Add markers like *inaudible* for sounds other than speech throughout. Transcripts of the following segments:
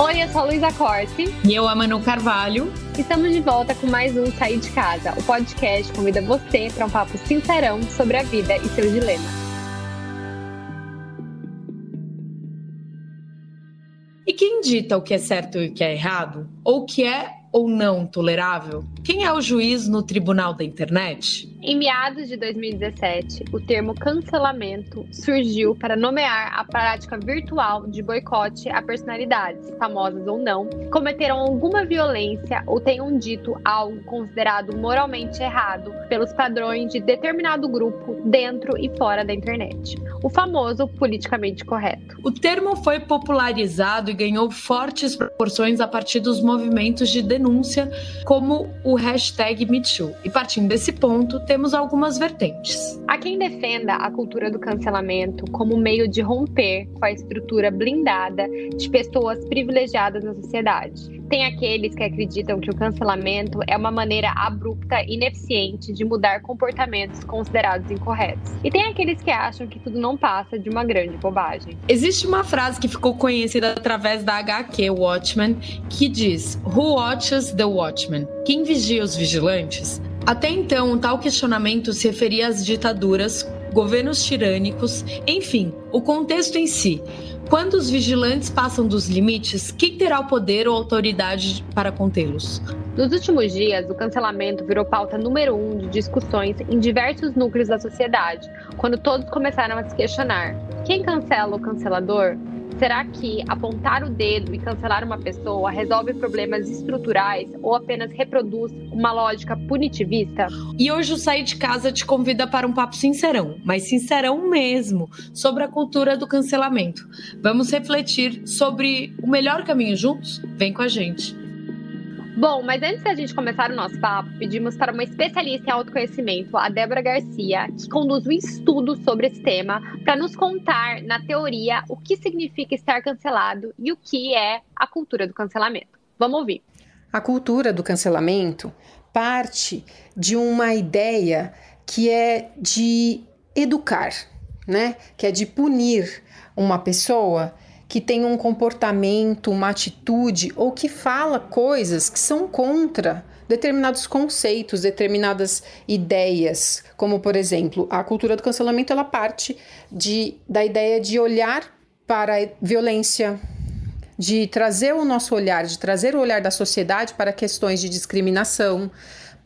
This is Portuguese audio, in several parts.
Oi, eu sou a Luísa Corte. E eu, a Manu Carvalho. Estamos de volta com mais um Sair de Casa. O podcast convida você para um papo sincerão sobre a vida e seus dilemas. E quem dita o que é certo e o que é errado? Ou o que é ou não tolerável? Quem é o juiz no tribunal da internet? Em meados de 2017, o termo cancelamento surgiu para nomear a prática virtual de boicote a personalidades, famosas ou não, que cometeram alguma violência ou tenham dito algo considerado moralmente errado pelos padrões de determinado grupo dentro e fora da internet. O famoso politicamente correto. O termo foi popularizado e ganhou fortes proporções a partir dos movimentos de denúncia, como o hashtag MeToo. E partindo desse ponto, temos algumas vertentes. Há quem defenda a cultura do cancelamento como meio de romper com a estrutura blindada de pessoas privilegiadas na sociedade. Tem aqueles que acreditam que o cancelamento é uma maneira abrupta e ineficiente de mudar comportamentos considerados incorretos. E tem aqueles que acham que tudo não passa de uma grande bobagem. Existe uma frase que ficou conhecida através da HQ Watchmen que diz: Who watches the Watchmen? Quem vigia os vigilantes? Até então, tal questionamento se referia às ditaduras, governos tirânicos, enfim, o contexto em si. Quando os vigilantes passam dos limites, quem terá o poder ou autoridade para contê-los? Nos últimos dias, o cancelamento virou pauta número um de discussões em diversos núcleos da sociedade, quando todos começaram a se questionar: quem cancela o cancelador? Será que apontar o dedo e cancelar uma pessoa resolve problemas estruturais ou apenas reproduz uma lógica punitivista? E hoje o Sair de Casa te convida para um papo sincerão, mas sincerão mesmo, sobre a cultura do cancelamento. Vamos refletir sobre o melhor caminho juntos? Vem com a gente. Bom, mas antes da gente começar o nosso papo, pedimos para uma especialista em autoconhecimento, a Débora Garcia, que conduz um estudo sobre esse tema, para nos contar, na teoria, o que significa estar cancelado e o que é a cultura do cancelamento. Vamos ouvir. A cultura do cancelamento parte de uma ideia que é de educar, né? Que é de punir uma pessoa que tem um comportamento, uma atitude ou que fala coisas que são contra determinados conceitos, determinadas ideias, como por exemplo, a cultura do cancelamento ela parte de, da ideia de olhar para a violência, de trazer o nosso olhar, de trazer o olhar da sociedade para questões de discriminação,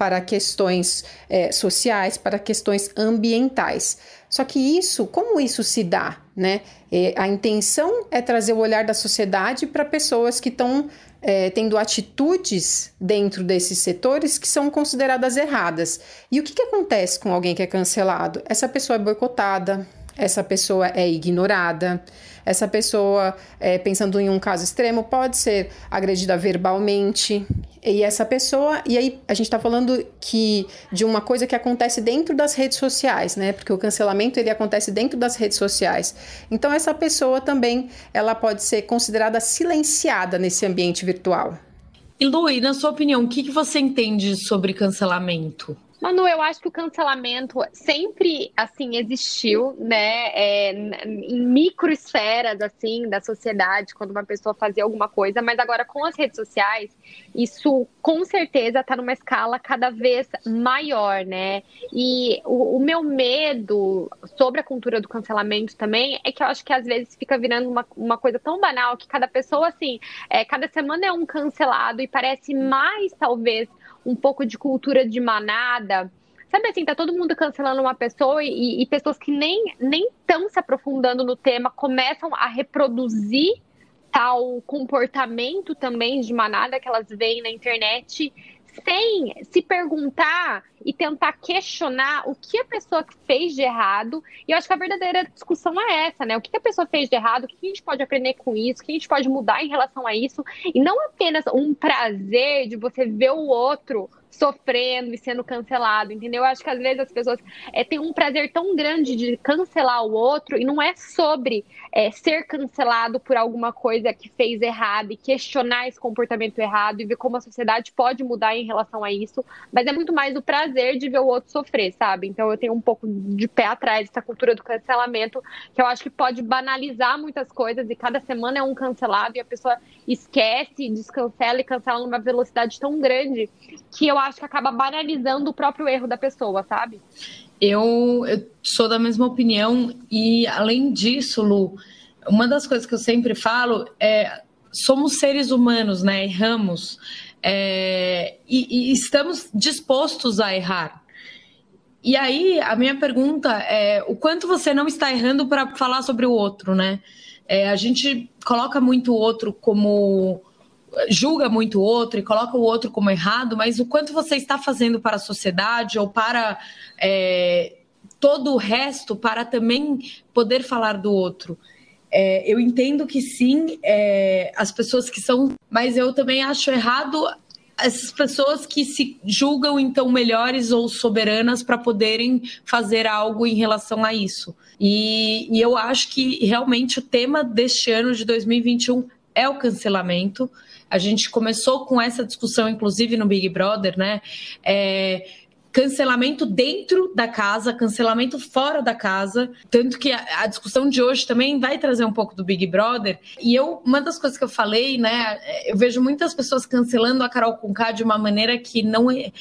para questões é, sociais, para questões ambientais. Só que isso, como isso se dá? Né? É, a intenção é trazer o olhar da sociedade para pessoas que estão é, tendo atitudes dentro desses setores que são consideradas erradas. E o que, que acontece com alguém que é cancelado? Essa pessoa é boicotada, essa pessoa é ignorada, essa pessoa, é, pensando em um caso extremo, pode ser agredida verbalmente. E essa pessoa, e aí a gente está falando que de uma coisa que acontece dentro das redes sociais, né? Porque o cancelamento ele acontece dentro das redes sociais. Então essa pessoa também ela pode ser considerada silenciada nesse ambiente virtual. E Lu, na sua opinião, o que, que você entende sobre cancelamento? Manu, eu acho que o cancelamento sempre, assim, existiu, né, é, em microesferas, assim, da sociedade, quando uma pessoa fazia alguma coisa, mas agora com as redes sociais, isso com certeza está numa escala cada vez maior, né, e o, o, meu medo sobre a cultura do cancelamento também é que eu acho que às vezes fica virando uma, uma coisa tão banal que cada pessoa, assim, é, cada semana é um cancelado e parece mais, talvez, um pouco de cultura de manada. Sabe assim, tá todo mundo cancelando uma pessoa e, e pessoas que nem estão se aprofundando no tema começam a reproduzir tal comportamento também de manada que elas veem na internet sem se perguntar e tentar questionar o que a pessoa fez de errado. E eu acho que a verdadeira discussão é essa, né? O que a pessoa fez de errado, o que a gente pode aprender com isso, o que a gente pode mudar em relação a isso. E não apenas um prazer de você ver o outro sofrendo e sendo cancelado, entendeu? Eu acho que às vezes as pessoas é, têm um prazer tão grande de cancelar o outro e não é sobre é, ser cancelado por alguma coisa que fez errado e questionar esse comportamento errado e ver como a sociedade pode mudar em relação a isso, mas é muito mais o prazer de ver o outro sofrer, sabe? Então eu tenho um pouco de pé atrás dessa cultura do cancelamento, que eu acho que pode banalizar muitas coisas e cada semana é um cancelado e a pessoa esquece, descancela e cancela numa velocidade tão grande que eu acho que acaba banalizando o próprio erro da pessoa, sabe? Eu, eu sou da mesma opinião e além disso, Lu, uma das coisas que eu sempre falo é somos seres humanos, né? Erramos é, e, e estamos dispostos a errar. E aí, a minha pergunta é: o quanto você não está errando para falar sobre o outro, né? É, a gente coloca muito o outro como. Julga muito o outro e coloca o outro como errado, mas o quanto você está fazendo para a sociedade ou para é, todo o resto para também poder falar do outro. É, eu entendo que sim, é, as pessoas que são, mas eu também acho errado essas pessoas que se julgam então melhores ou soberanas para poderem fazer algo em relação a isso. E, e, eu acho que realmente o tema deste ano de 2021 é o cancelamento. A gente começou com essa discussão, inclusive no Big Brother, né? É, cancelamento dentro da casa, cancelamento fora da casa. Tanto que a, a, discussão de hoje também vai trazer um pouco do Big Brother. E eu, uma das coisas que eu falei, né, eu vejo muitas pessoas cancelando a Carol Conká de uma maneira que não, é,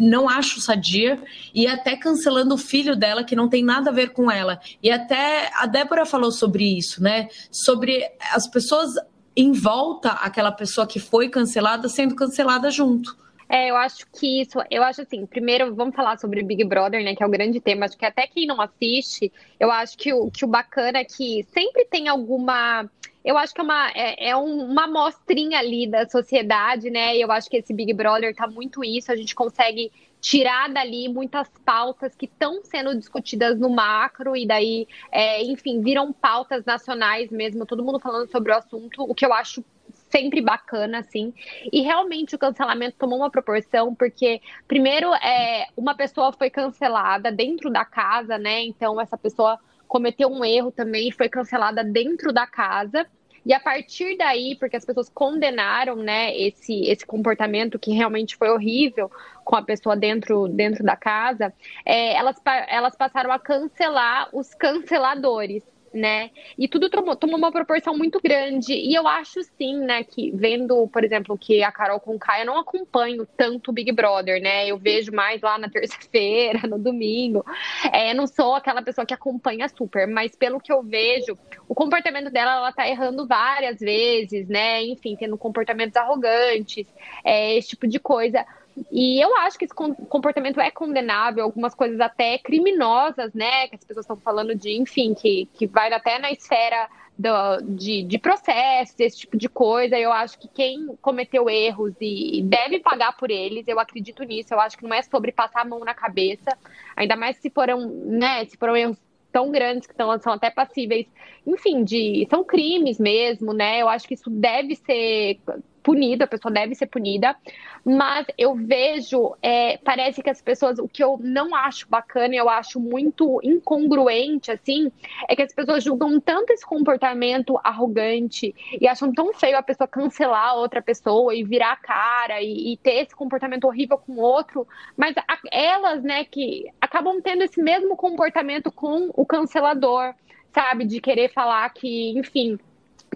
não acho sadia, e até cancelando o filho dela, que não tem nada a ver com ela. E até a Débora falou sobre isso, né? Sobre as pessoas em volta aquela pessoa que foi cancelada sendo cancelada junto. É, eu acho que isso, eu acho assim, primeiro vamos falar sobre Big Brother, né, que é o grande tema, acho que até quem não assiste, eu acho que o, que o bacana é que sempre tem alguma, eu acho que é uma, é, é uma amostrinha ali da sociedade, né, eu acho que esse Big Brother tá muito isso, a gente consegue tirar dali muitas pautas que estão sendo discutidas no macro e daí, é, enfim, viram pautas nacionais mesmo, todo mundo falando sobre o assunto, o que eu acho sempre bacana, assim. E realmente o cancelamento tomou uma proporção, porque, primeiro, é, uma pessoa foi cancelada dentro da casa, né? Então, essa pessoa cometeu um erro também foi cancelada dentro da casa. E a partir daí, porque as pessoas condenaram, né, esse, esse comportamento que realmente foi horrível com a pessoa dentro, dentro da casa, é, elas, elas passaram a cancelar os canceladores né? E tudo tomou, tomou uma proporção muito grande. E eu acho sim, né, que vendo, por exemplo, que a Carol com Caia não acompanho tanto o Big Brother, né? Eu vejo mais lá na *laughs* terça-feira, no domingo. É, não sou aquela pessoa que acompanha super, mas pelo que eu vejo, o comportamento dela, ela tá errando várias vezes, né? Enfim, tendo comportamentos arrogantes, é, esse tipo de coisa. E eu acho que esse comportamento é condenável, algumas coisas até criminosas, né? Que as pessoas estão falando de, enfim, que, que vai até na esfera do, de, de processos, esse tipo de coisa. Eu acho que quem cometeu erros e deve pagar por eles, eu acredito nisso. Eu acho que não é sobre passar a mão na cabeça, ainda mais se foram, né, se foram erros tão grandes que são, são até passíveis, enfim, de são crimes mesmo, né? Eu acho que isso deve ser punido, a pessoa deve ser punida, mas eu vejo, é, parece que as pessoas, o que eu não acho bacana, eu acho muito incongruente, assim, é que as pessoas julgam tanto esse comportamento arrogante e acham tão feio a pessoa cancelar outra pessoa e virar a cara e, e ter esse comportamento horrível com o outro, mas a, elas, né, que acabam tendo esse mesmo comportamento com o cancelador, sabe, de querer falar que, enfim,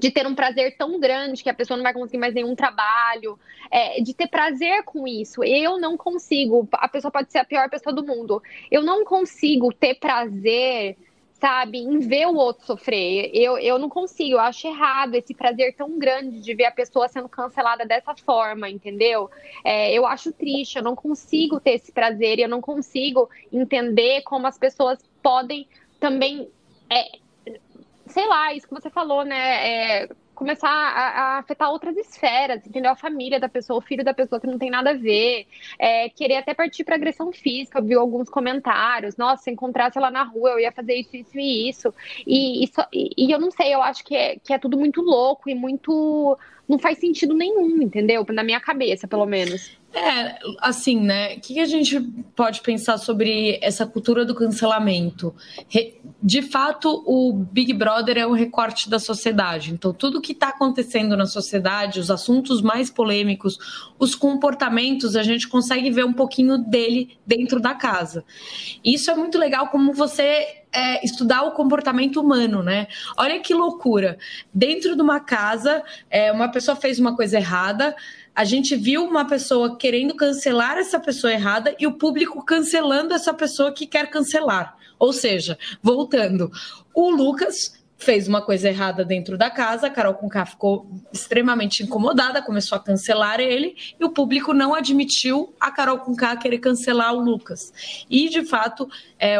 de ter um prazer tão grande que a pessoa não vai conseguir mais nenhum trabalho, é, de ter prazer com isso. Eu não consigo, a pessoa pode ser a pior pessoa do mundo, eu não consigo ter prazer, sabe, em ver o outro sofrer. Eu, eu não consigo, eu acho errado esse prazer tão grande de ver a pessoa sendo cancelada dessa forma, entendeu? É, eu acho triste, eu não consigo ter esse prazer eu não consigo entender como as pessoas podem também. É, sei lá, isso que você falou, né? É, começar a, a, afetar outras esferas, entendeu? A família da pessoa, o filho da pessoa que não tem nada a ver, é, querer até partir para agressão física, viu alguns comentários, nossa, se encontrasse ela na rua, eu ia fazer isso, isso e isso, e, e, e eu não sei, eu acho que é, que é tudo muito louco e muito, não faz sentido nenhum, entendeu? Na minha cabeça, pelo menos. É, assim, né? O que a gente pode pensar sobre essa cultura do cancelamento? De fato, o Big Brother é um recorte da sociedade. Então, tudo que está acontecendo na sociedade, os assuntos mais polêmicos, os comportamentos, a gente consegue ver um pouquinho dele dentro da casa. Isso é muito legal, como você é, estudar o comportamento humano, né? Olha que loucura. Dentro de uma casa, é, uma pessoa fez uma coisa errada a gente viu uma pessoa querendo cancelar essa pessoa errada e o público cancelando essa pessoa que quer cancelar. Ou seja, voltando, o Lucas fez uma coisa errada dentro da casa, a Carol Conká ficou extremamente incomodada, começou a cancelar ele, e o público não admitiu a Carol Conká querer cancelar o Lucas. E, de fato, é,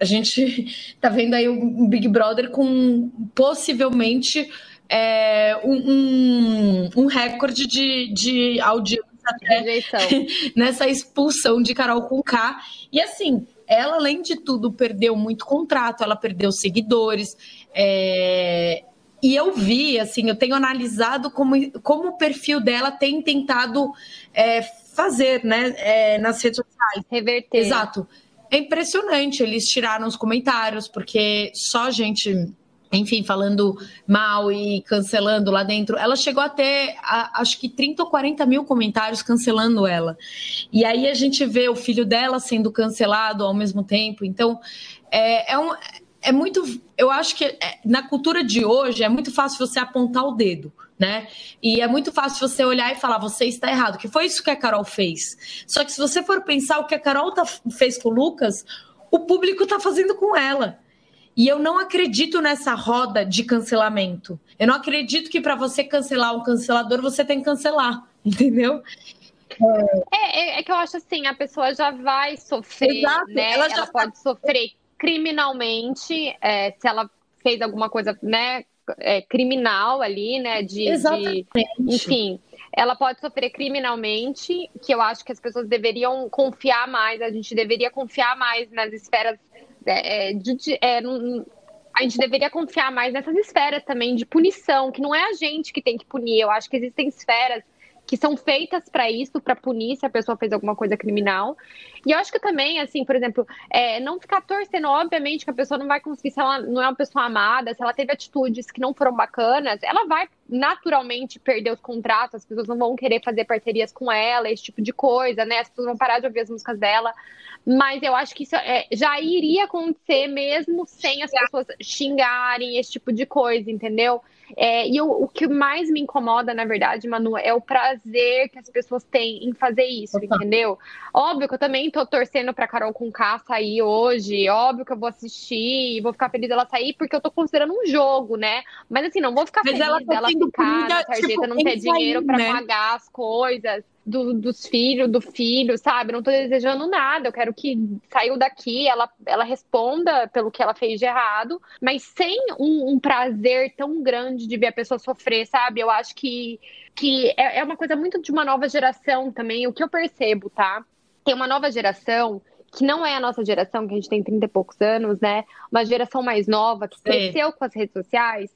a gente *laughs* tá vendo aí um Big Brother com possivelmente é, um, um, recorde de, de audiência *laughs* nessa expulsão de Carol com K. E assim, ela, além de tudo, perdeu muito contrato, ela perdeu seguidores. É... E eu vi, assim, eu tenho analisado como, como o perfil dela tem tentado é, fazer, né, é, nas redes sociais. Reverter. Exato. É impressionante, eles tiraram os comentários, porque só gente enfim, falando mal e cancelando lá dentro. Ela chegou até, acho que 30 ou 40 mil comentários cancelando ela. E aí a gente vê o filho dela sendo cancelado ao mesmo tempo. Então, é, é, um, é muito. Eu acho que é, na cultura de hoje é muito fácil você apontar o dedo. Né? E é muito fácil você olhar e falar, você está errado, que foi isso que a Carol fez. Só que se você for pensar o que a Carol tá, fez com o Lucas, o público está fazendo com ela. E eu não acredito nessa roda de cancelamento. Eu não acredito que para você cancelar um cancelador, você tem que cancelar, *laughs* entendeu? É, é, é, que eu acho assim, a pessoa já vai sofrer, Exato. né? Ela, ela pode sofrer criminalmente, é, se ela fez alguma coisa, né, é, criminal ali, né, de, Exatamente. de enfim ela pode sofrer criminalmente, que eu acho que as pessoas deveriam confiar mais, a gente deveria confiar mais nas esferas é, é, de, é, a gente deveria confiar mais nessas esferas também de punição, que não é a gente que tem que punir. Eu acho que existem esferas que são feitas para isso, para punir se a pessoa fez alguma coisa criminal. E eu acho que também, assim, por exemplo, é, não ficar torcendo, obviamente, que a pessoa não vai conseguir, se ela não é uma pessoa amada, se ela teve atitudes que não foram bacanas, ela vai naturalmente perder os contratos, as pessoas não vão querer fazer parcerias com ela, esse tipo de coisa, né? As pessoas vão parar de ouvir as músicas dela. Mas eu acho que isso é, já iria acontecer mesmo sem as pessoas xingarem, esse tipo de coisa, entendeu? É, e o, o que mais me incomoda, na verdade, Manu, é o prazer que as pessoas têm em fazer isso, Opa. entendeu? Óbvio que eu também tô torcendo pra Carol com K sair hoje, óbvio que eu vou assistir e vou ficar feliz dela sair, porque eu tô considerando um jogo, né? Mas assim, não vou ficar Mas feliz ela tá dela ficar na sarjeta, tipo, não ter dinheiro para né? pagar as coisas do, dos filhos, do filho, sabe? Não tô desejando nada. Eu quero que saiu daqui, ela, ela responda pelo que ela fez de errado, mas sem um, um prazer tão grande de ver a pessoa sofrer, sabe? Eu acho que, que é, é uma coisa muito de uma nova geração também, o que eu percebo, tá? Tem uma nova geração que não é a nossa geração, que a gente tem 30 e poucos anos, né? Uma geração mais nova, que cresceu é. com as redes sociais,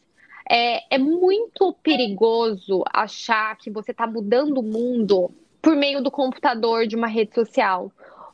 é, é muito perigoso achar que você está mudando o mundo por meio do computador de uma rede social.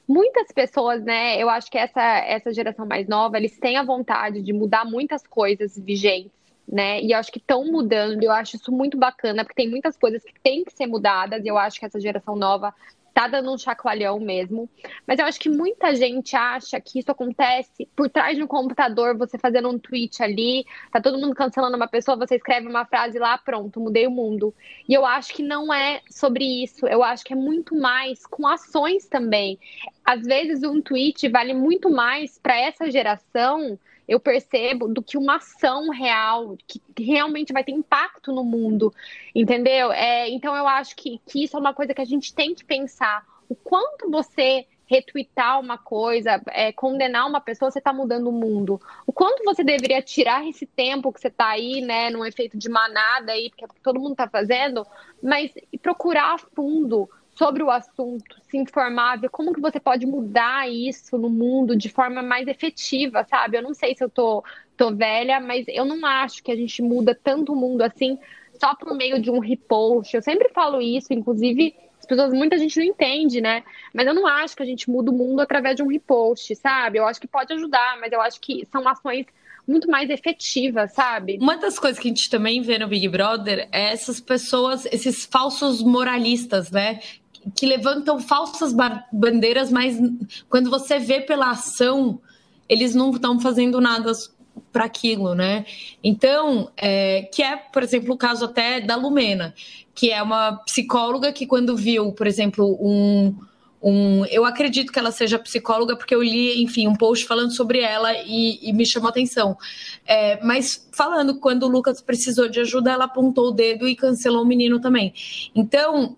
Muitas pessoas, né? Eu acho que essa, essa geração mais nova, eles têm a vontade de mudar muitas coisas vigentes né? E acho que estão mudando, eu acho isso muito bacana, porque tem muitas coisas que têm que ser mudadas, e eu acho que essa geração nova tá dando um chacoalhão mesmo. Mas eu acho que muita gente acha que isso acontece por trás de um computador, você fazendo um tweet ali, tá todo mundo cancelando uma pessoa, você escreve uma frase lá, pronto, mudei o mundo. E eu acho que não é sobre isso. Eu acho que é muito mais com ações também. Às vezes um tweet vale muito mais para essa geração eu percebo do que uma ação real, que realmente vai ter impacto no mundo, entendeu? É, então eu acho que, que isso é uma coisa que a gente tem que pensar. O quanto você retweetar uma coisa, é, condenar uma pessoa, você está mudando o mundo. O quanto você deveria tirar esse tempo que você está aí, né, num efeito de manada aí, porque todo mundo está fazendo, mas procurar a fundo sobre o assunto, se informar, ver como que você pode mudar isso no mundo de forma mais efetiva, sabe? Eu não sei se eu tô, tô velha, mas eu não acho que a gente muda tanto o mundo assim só por meio de um repost. Eu sempre falo isso, inclusive as pessoas, muita gente não entende, né? Mas eu não acho que a gente muda o mundo através de um repost, sabe? Eu acho que pode ajudar, mas eu acho que são ações muito mais efetivas, sabe? Uma das coisas que a gente também vê no Big Brother é essas pessoas, esses falsos moralistas, né? Que levantam falsas bandeiras, mas quando você vê pela ação, eles não estão fazendo nada para aquilo, né? Então, é, que é, por exemplo, o caso até da Lumena, que é uma psicóloga que quando viu, por exemplo, um, um eu acredito que ela seja psicóloga porque eu li, enfim, um post falando sobre ela e, e me chamou atenção. É, mas falando quando o Lucas precisou de ajuda, ela apontou o dedo e cancelou o menino também. Então,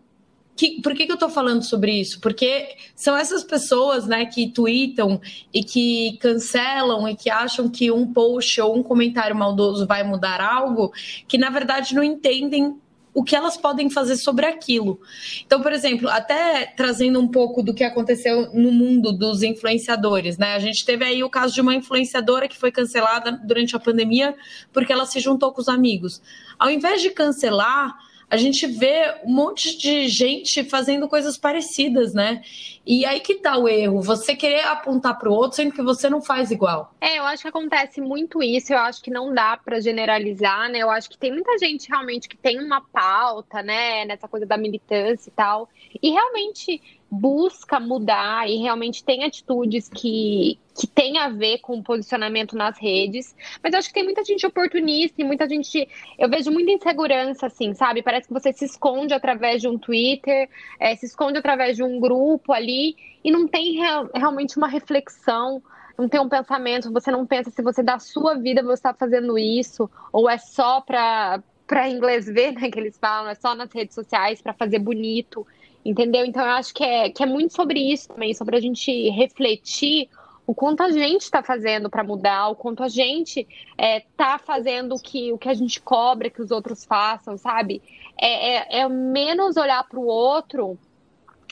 que, por que, que eu estou falando sobre isso? Porque são essas pessoas né, que tweetam e que cancelam e que acham que um post ou um comentário maldoso vai mudar algo, que na verdade não entendem o que elas podem fazer sobre aquilo. Então, por exemplo, até trazendo um pouco do que aconteceu no mundo dos influenciadores, né? A gente teve aí o caso de uma influenciadora que foi cancelada durante a pandemia porque ela se juntou com os amigos. Ao invés de cancelar, a gente vê um monte de gente fazendo coisas parecidas, né? E aí que tá o erro, você querer apontar para o outro sendo que você não faz igual. É, eu acho que acontece muito isso, eu acho que não dá para generalizar, né? Eu acho que tem muita gente realmente que tem uma pauta, né, nessa coisa da militância e tal, e realmente busca mudar e realmente tem atitudes que, que tem a ver com posicionamento nas redes. Mas eu acho que tem muita gente oportunista e muita gente. Eu vejo muita insegurança, assim, sabe? Parece que você se esconde através de um Twitter, é, se esconde através de um grupo ali e não tem real, realmente uma reflexão. Não tem um pensamento, você não pensa se você dá sua vida você está fazendo isso, ou é só para para inglês ver, né, que eles falam, é só nas redes sociais para fazer bonito. Entendeu? Então eu acho que é, que é muito sobre isso também, sobre a gente refletir o quanto a gente está fazendo para mudar, o quanto a gente está é, tá fazendo o que, o que a gente cobra que os outros façam, sabe? É, é, é menos olhar para o outro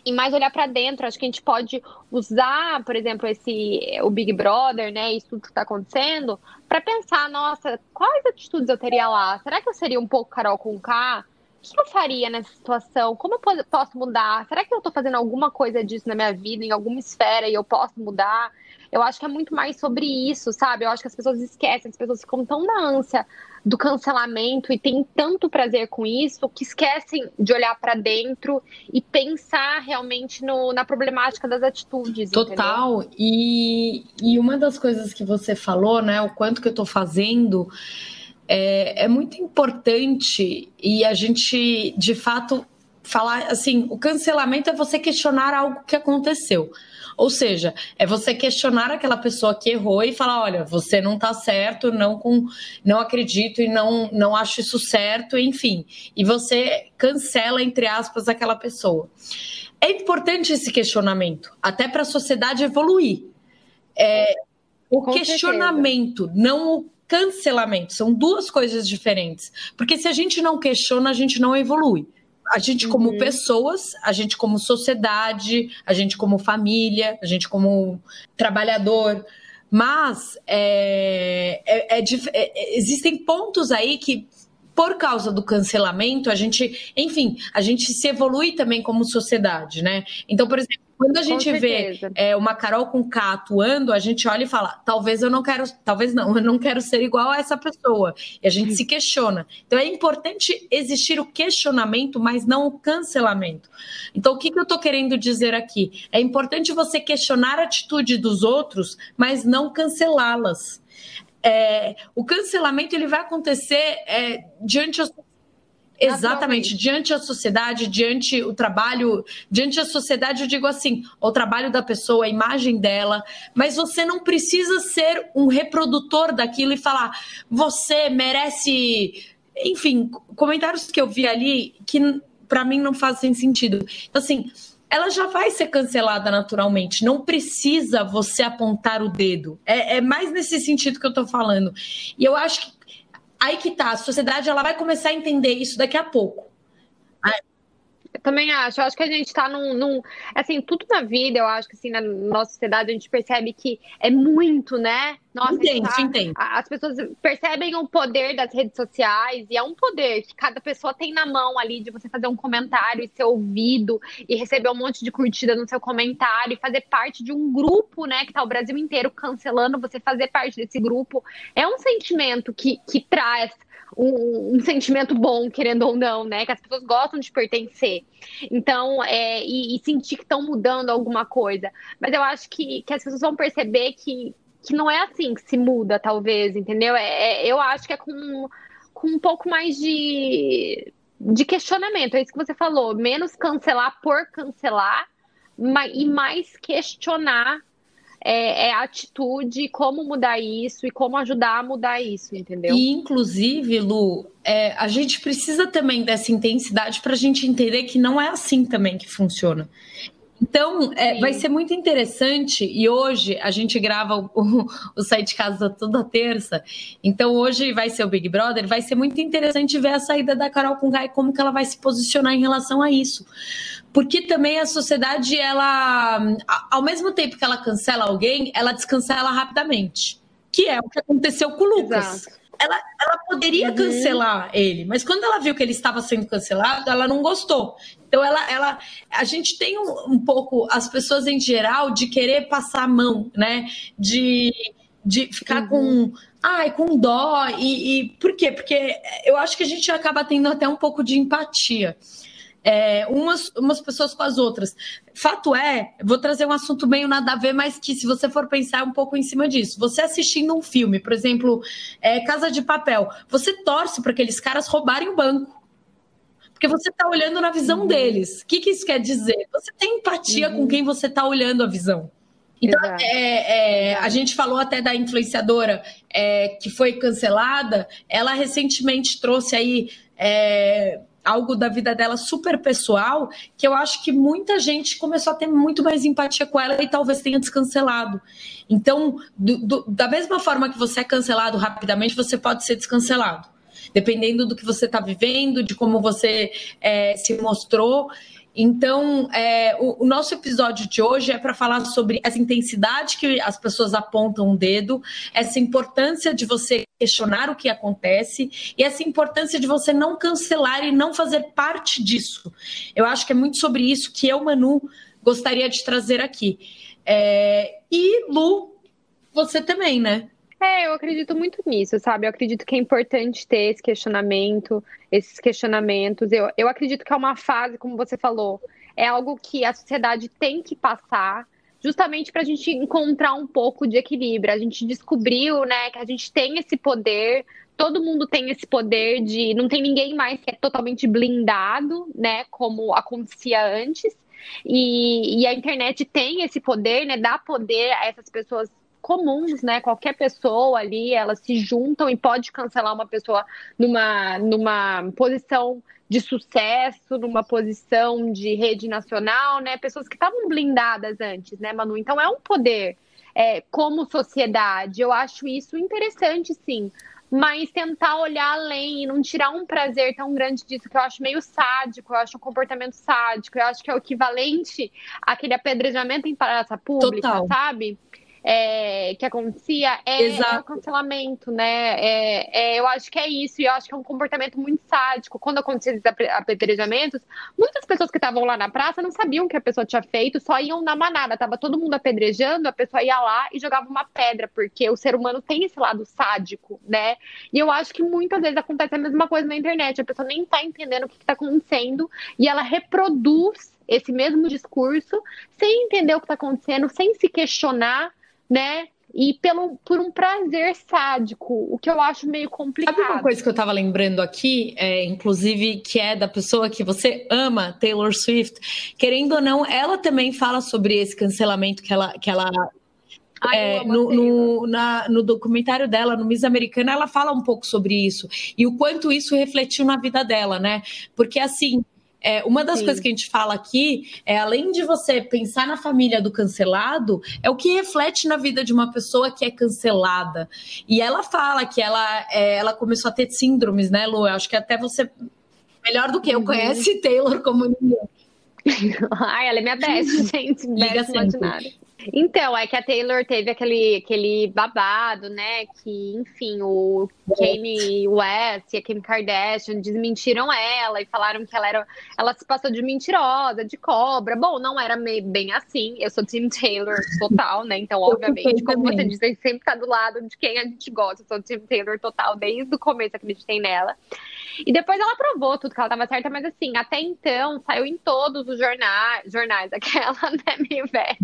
e mais olhar para dentro. Acho que a gente pode usar, por exemplo, esse o Big Brother, né? Isso tudo que está acontecendo, para pensar, nossa, quais atitudes eu teria lá? Será que eu seria um pouco Carol com K? Que eu faria nessa situação? Como eu posso mudar? Será que eu estou fazendo alguma coisa disso na minha vida, em alguma esfera, e eu posso mudar? Eu acho que é muito mais sobre isso, sabe? Eu acho que as pessoas esquecem, as pessoas ficam tão na ânsia do cancelamento e têm tanto prazer com isso que esquecem de olhar para dentro e pensar realmente no, na problemática das atitudes. Total. E, e uma das coisas que você falou, né? O quanto que eu estou fazendo é, é muito importante e a gente, de fato, falar assim: o cancelamento é você questionar algo que aconteceu. Ou seja, é você questionar aquela pessoa que errou e falar: olha, você não está certo, não, com, não acredito e não, não acho isso certo, enfim. E você cancela, entre aspas, aquela pessoa. É importante esse questionamento, até para a sociedade evoluir. É, o com questionamento, certeza. não o cancelamento. São duas coisas diferentes. Porque se a gente não questiona, a gente não evolui. A gente, como uhum. pessoas, a gente, como sociedade, a gente, como família, a gente, como trabalhador. Mas é, é, é, é existem pontos aí que por causa do cancelamento, a gente, enfim, a gente se evolui também como sociedade, né? Então, por exemplo, quando a gente vê é, uma Carol com K atuando, a gente olha e fala: talvez eu não quero, talvez não, *laughs* eu não quero ser igual a essa pessoa. E a gente se questiona. Então é importante existir o questionamento, mas não o cancelamento. Então, o que, que eu estou querendo dizer aqui? É importante você questionar a atitude dos outros, mas não cancelá-las. É, o cancelamento ele vai acontecer é, diante Exatamente, diante da sociedade, diante o trabalho, diante da sociedade, eu digo assim, o trabalho da pessoa, a imagem dela, mas você não precisa ser um reprodutor daquilo e falar, você merece, enfim, comentários que eu vi ali que para mim não fazem sentido. Então, assim, ela já vai ser cancelada naturalmente. Não precisa você apontar o dedo. É, é mais nesse sentido que eu tô falando. E eu acho que aí que tá, a sociedade ela vai começar a entender isso daqui a pouco. Eu também acho. Eu acho que a gente tá num, num, Assim, tudo na vida, eu acho que assim, na nossa sociedade, a gente percebe que é muito, né? Nossa, entendo, tá, entendo. As pessoas percebem o poder das redes sociais e é um poder que cada pessoa tem na mão ali de você fazer um comentário e ser ouvido e receber um monte de curtida no seu comentário e fazer parte de um grupo, né? Que tá o Brasil inteiro cancelando você fazer parte desse grupo. É um sentimento que, que traz um, um, sentimento bom, querendo ou não, né? Que as pessoas gostam de pertencer. Então, é, e, e sentir que estão mudando alguma coisa. Mas eu acho que, que as pessoas vão perceber que, que não é assim que se muda, talvez, entendeu? É, é, eu acho que é com, com um pouco mais de, de questionamento. É isso que você falou. Menos cancelar por cancelar mas, e mais questionar é, é, a atitude, como mudar isso e como ajudar a mudar isso, entendeu? E, inclusive, Lu, é, a gente precisa também dessa intensidade para a gente entender que não é assim também que funciona. Então, é, vai ser muito interessante, e hoje a gente grava o, o, o site casa toda terça, então hoje vai ser o Big Brother, vai ser muito interessante ver a saída da Carol com e como que ela vai se posicionar em relação a isso. Porque também a sociedade, ela, ao mesmo tempo que ela cancela alguém, ela descancela rapidamente. Que é o que aconteceu com o Lucas. Ela, ela, poderia uhum. cancelar ele, mas quando ela viu que ele estava sendo cancelado, ela não gostou. Então, ela, ela, a gente tem um, um pouco, as pessoas em geral, de querer passar a mão, né? De, de ficar uhum. com ai, com dó. E, e por quê? Porque eu acho que a gente acaba tendo até um pouco de empatia é, umas, umas pessoas com as outras. Fato é, vou trazer um assunto meio nada a ver, mas que se você for pensar um pouco em cima disso, você assistindo um filme, por exemplo, é, Casa de Papel, você torce para aqueles caras roubarem o banco. Porque você está olhando na visão uhum. deles. O que, que isso quer dizer? Você tem empatia uhum. com quem você está olhando a visão. Então, é, é, a gente falou até da influenciadora é, que foi cancelada. Ela recentemente trouxe aí é, algo da vida dela super pessoal, que eu acho que muita gente começou a ter muito mais empatia com ela e talvez tenha descancelado. Então, do, do, da mesma forma que você é cancelado rapidamente, você pode ser descancelado. Dependendo do que você está vivendo, de como você é, se mostrou. Então, é, o, o, nosso episódio de hoje é para falar sobre essa intensidade que as pessoas apontam o dedo, essa importância de você questionar o que acontece e essa importância de você não cancelar e não fazer parte disso. Eu acho que é muito sobre isso que eu, Manu, gostaria de trazer aqui. É, e, Lu, você também, né? É, eu acredito muito nisso, sabe? Eu acredito que é importante ter esse questionamento, esses questionamentos. Eu, eu acredito que é uma fase, como você falou, é algo que a sociedade tem que passar, justamente para a gente encontrar um pouco de equilíbrio. A gente descobriu, né, que a gente tem esse poder, todo mundo tem esse poder de. Não tem ninguém mais que é totalmente blindado, né, como acontecia antes. E, e a internet tem esse poder, né, dá poder a essas pessoas comuns, né? Qualquer pessoa ali, elas se juntam e pode cancelar uma pessoa numa, numa posição de sucesso, numa posição de rede nacional, né? Pessoas que estavam blindadas antes, né, Manu? Então é um poder é, como sociedade. Eu acho isso interessante, sim. Mas tentar olhar além e não tirar um prazer tão grande disso, que eu acho meio sádico, eu acho um comportamento sádico, eu acho que é o equivalente àquele apedrejamento em praça pública, Total. sabe? É, que acontecia é, é, o cancelamento, né? É, é, eu acho que é isso, e eu acho que é um comportamento muito sádico. Quando acontecia esses apedrejamentos, muitas pessoas que estavam lá na praça não sabiam o que a pessoa tinha feito, só iam na manada. Tava todo mundo apedrejando, a pessoa ia lá e jogava uma pedra, porque o ser humano tem esse lado sádico, né? E eu acho que muitas vezes acontece a mesma coisa na internet, a pessoa nem tá entendendo o que, que tá acontecendo e ela reproduz esse mesmo discurso sem entender o que está acontecendo, sem se questionar né? E pelo, por um prazer sádico, o que eu acho meio complicado. Sabe uma coisa que eu tava lembrando aqui, é, inclusive, que é da pessoa que você ama, Taylor Swift, querendo ou não, ela também fala sobre esse cancelamento que ela, que ela é, no, no, na, no, documentário dela, no Miss Americana, ela fala um pouco sobre isso e o quanto isso refletiu na vida dela, né? Porque assim, é, uma das Sim. coisas que a gente fala aqui é, além de você pensar na família do cancelado, é o que reflete na vida de uma pessoa que é cancelada. E ela fala que ela, é, ela começou a ter síndromes, né, Lu? Eu acho que até você Melhor do que eu uhum. conhece Taylor como ninguém. *laughs* Ai, ela é minha *laughs* best, gente. Liga best então, é que a Taylor teve aquele, aquele babado, né? Que, enfim, o Kanye West e a Kim Kardashian desmentiram ela e falaram que ela era. Ela se passou de mentirosa, de cobra. Bom, não era bem assim. Eu sou Tim Taylor total, né? Então, obviamente, como você disse, a gente sempre tá do lado de quem a gente gosta. Eu sou Tim Taylor total, desde o começo acreditei nela. E depois ela provou tudo que ela estava certa, mas assim, até então saiu em todos os jornais, jornais *laughs* aquela, né, meio velha.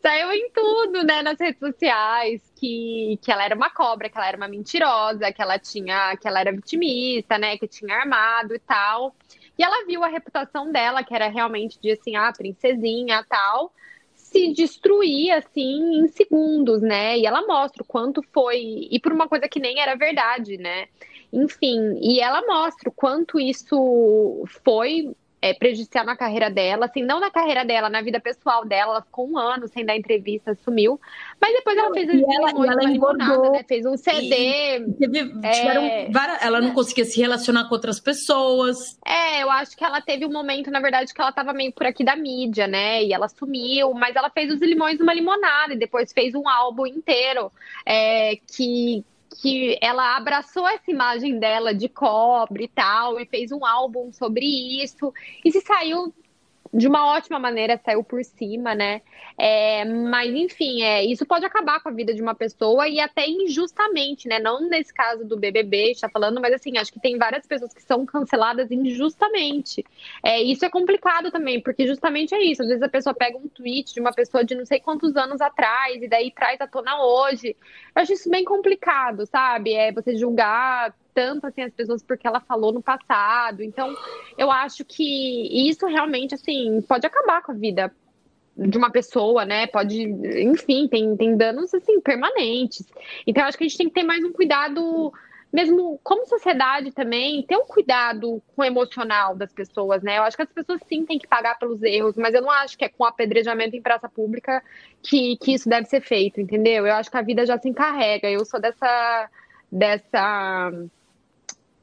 saiu em tudo, né, nas redes sociais, que, que ela era uma cobra, que ela era uma mentirosa, que ela tinha, que ela era vitimista, né, que tinha armado e tal. E ela viu a reputação dela, que era realmente de assim, ah, princesinha tal, se destruir assim em segundos, né? E ela mostra o quanto foi, e por uma coisa que nem era verdade, né? Enfim, e ela mostra o quanto isso foi é, prejudicial na carreira dela, assim, não na carreira dela, na vida pessoal dela, ela ficou um ano sem dar entrevista, sumiu, mas depois ela fez e ela, e ela engordou, né? fez um CD. Teve, é... várias, ela não conseguia se relacionar com outras pessoas. É, eu acho que ela teve um momento, na verdade, que ela tava meio por aqui da mídia, né? E ela sumiu, mas ela fez os limões numa limonada e depois fez um álbum inteiro é, que que ela abraçou essa imagem dela de cobre e tal, e fez um álbum sobre isso, e se saiu de uma ótima maneira, saiu por cima, né? É, mas, enfim, é, isso pode acabar com a vida de uma pessoa e até injustamente, né? Não nesse caso do BBB, está falando, mas assim, acho que tem várias pessoas que são canceladas injustamente. É, isso é complicado também, porque justamente é isso. Às vezes a pessoa pega um tweet de uma pessoa de não sei quantos anos atrás e daí traz à tona hoje. Eu acho isso bem complicado, sabe? É você julgar tanto assim as pessoas porque ela falou no passado. Então, eu acho que isso realmente assim pode acabar com a vida de uma pessoa, né? Pode, enfim, tem, tem danos assim permanentes. Então, eu acho que a gente tem que ter mais um cuidado mesmo como sociedade também, ter um cuidado com o emocional das pessoas, né? Eu acho que as pessoas sim têm que pagar pelos erros, mas eu não acho que é com apedrejamento em praça pública que, que isso deve ser feito, entendeu? Eu acho que a vida já se encarrega. Eu sou dessa dessa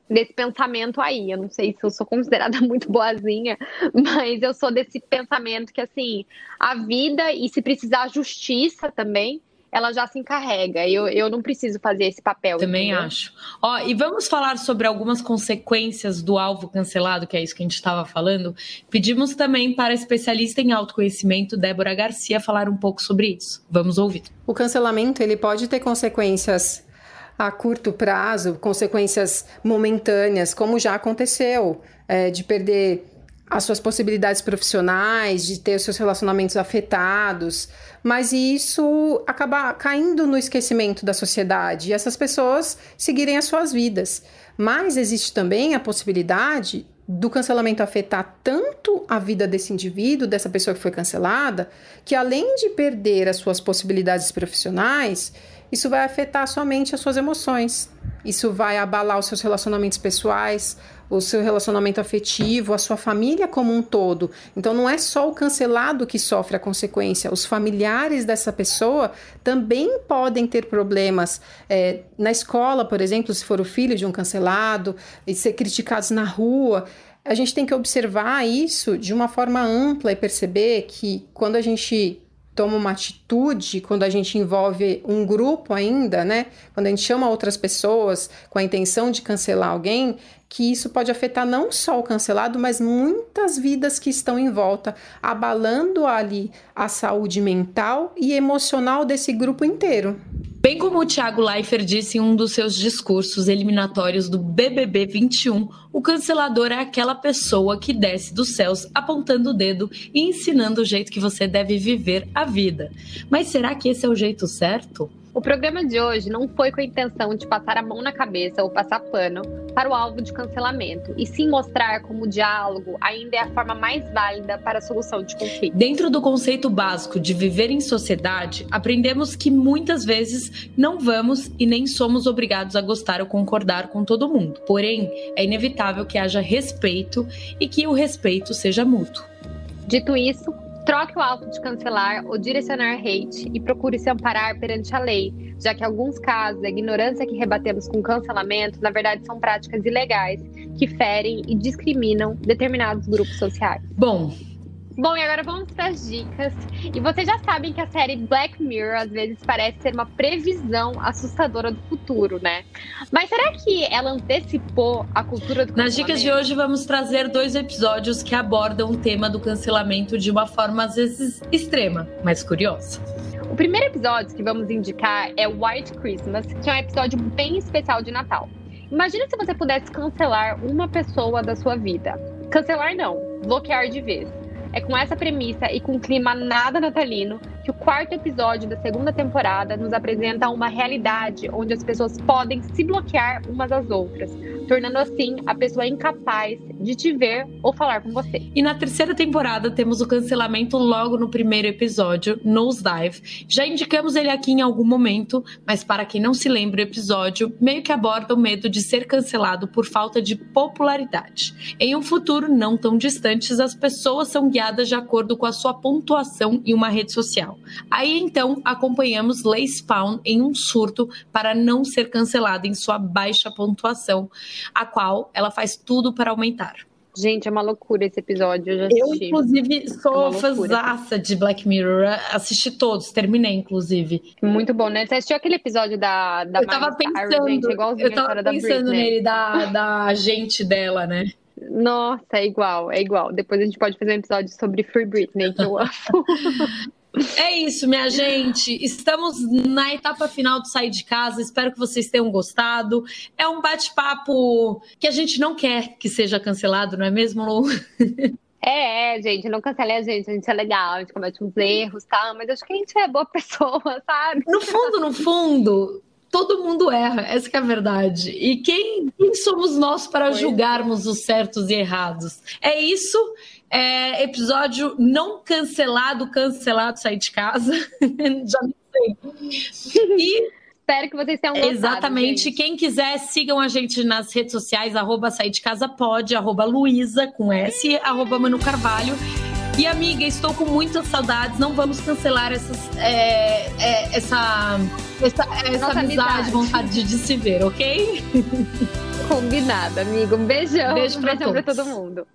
desse pensamento aí. Eu não sei se eu sou considerada *laughs* muito boazinha, mas eu sou desse pensamento que, assim, a vida, e se precisar justiça também, ela já se encarrega. Eu, eu não preciso fazer esse papel. Também entendeu? acho. Ó, e vamos falar sobre algumas consequências do alvo cancelado, que é isso que a gente estava falando. Pedimos também para a especialista em autoconhecimento, Débora Garcia, falar um pouco sobre isso. Vamos ouvir. O cancelamento ele pode ter consequências a curto prazo, consequências momentâneas, como já aconteceu, é, de perder as suas possibilidades profissionais, de ter os seus relacionamentos afetados, mas isso acaba caindo no esquecimento da sociedade e essas pessoas seguirem as suas vidas. Mas existe também a possibilidade do cancelamento afetar tanto a vida desse indivíduo, dessa pessoa que foi cancelada, que além de perder as suas possibilidades profissionais, isso vai afetar somente as suas emoções. Isso vai abalar os seus relacionamentos pessoais, o seu relacionamento afetivo, a sua família como um todo. Então não é só o cancelado que sofre a consequência, os familiares dessa pessoa também podem ter problemas é, na escola, por exemplo, se for o filho de um cancelado, e ser criticados na rua. A gente tem que observar isso de uma forma ampla e perceber que quando a gente toma uma atitude, quando a gente envolve um grupo ainda, né? Quando a gente chama outras pessoas com a intenção de cancelar alguém, que isso pode afetar não só o cancelado, mas muitas vidas que estão em volta, abalando ali a saúde mental e emocional desse grupo inteiro. Bem como o Thiago Leifert disse em um dos seus discursos eliminatórios do BBB 21, o cancelador é aquela pessoa que desce dos céus apontando o dedo e ensinando o jeito que você deve viver a vida. Mas será que esse é o jeito certo? O programa de hoje não foi com a intenção de passar a mão na cabeça ou passar pano para o alvo de cancelamento, e sim mostrar como o diálogo ainda é a forma mais válida para a solução de conflitos. Dentro do conceito básico de viver em sociedade, aprendemos que muitas vezes não vamos e nem somos obrigados a gostar ou concordar com todo mundo. Porém, é inevitável que haja respeito e que o respeito seja mútuo. Dito isso, Troque o alto de cancelar ou direcionar hate e procure se amparar perante a lei, já que alguns casos a ignorância que rebatemos com cancelamento, na verdade, são práticas ilegais que ferem e discriminam determinados grupos sociais. Bom, Bom, e agora vamos para as dicas. E vocês já sabem que a série Black Mirror às vezes parece ser uma previsão assustadora do futuro, né? Mas será que ela antecipou a cultura do Nas dicas de hoje vamos trazer dois episódios que abordam o tema do cancelamento de uma forma às vezes extrema, mas curiosa. O primeiro episódio que vamos indicar é White Christmas, que é um episódio bem especial de Natal. Imagina se você pudesse cancelar uma pessoa da sua vida. Cancelar não, bloquear de vez. É com essa premissa e com um clima nada natalino que o quarto episódio da segunda temporada nos apresenta uma realidade onde as pessoas podem se bloquear umas às outras, tornando assim a pessoa incapaz de te ver ou falar com você. E na terceira temporada temos o cancelamento logo no primeiro episódio, Nosedive. Já indicamos ele aqui em algum momento, mas para quem não se lembra, o episódio meio que aborda o medo de ser cancelado por falta de popularidade. Em um futuro não tão distante, as pessoas são guiadas de acordo com a sua pontuação em uma rede social. Aí então acompanhamos Lay Spawn em um surto para não ser cancelada em sua baixa pontuação, a qual ela faz tudo para aumentar. Gente, é uma loucura esse episódio. Eu, eu inclusive, sou é fãzaça de Black Mirror. Assisti todos, terminei, inclusive. Muito bom, né? Você assistiu aquele episódio da, da Eu tava pensando, gente, eu tava pensando nele, da, da agente dela, né? Nossa, é igual, é igual. Depois a gente pode fazer um episódio sobre Free Britney, que eu *laughs* amo. É isso, minha gente. Estamos na etapa final do sair de casa. Espero que vocês tenham gostado. É um bate-papo que a gente não quer que seja cancelado, não é mesmo, Lu? É, gente, não cancele a gente, a gente é legal, a gente comete uns erros, tá? Mas acho que a gente é boa *laughs* pessoa, sabe? No fundo, no fundo, todo mundo erra, essa é a verdade. E quem, quem somos nós para pois julgarmos é. os certos e errados? É isso. É, episódio não cancelado, cancelado, sair de casa. *laughs* Já não sei. E espero que vocês tenham gostado. Exatamente. Gente. Quem quiser, sigam a gente nas redes sociais, arroba sair de casa pode, arroba Luísa com S, arroba Manu Carvalho. E amiga, estou com muitas saudades. Não vamos cancelar essas, é, é, essa, essa, essa amizade, amizade, vontade de se ver, ok? *laughs* Combinado, amigo. Um beijão. Beijo um beijão pra todo mundo.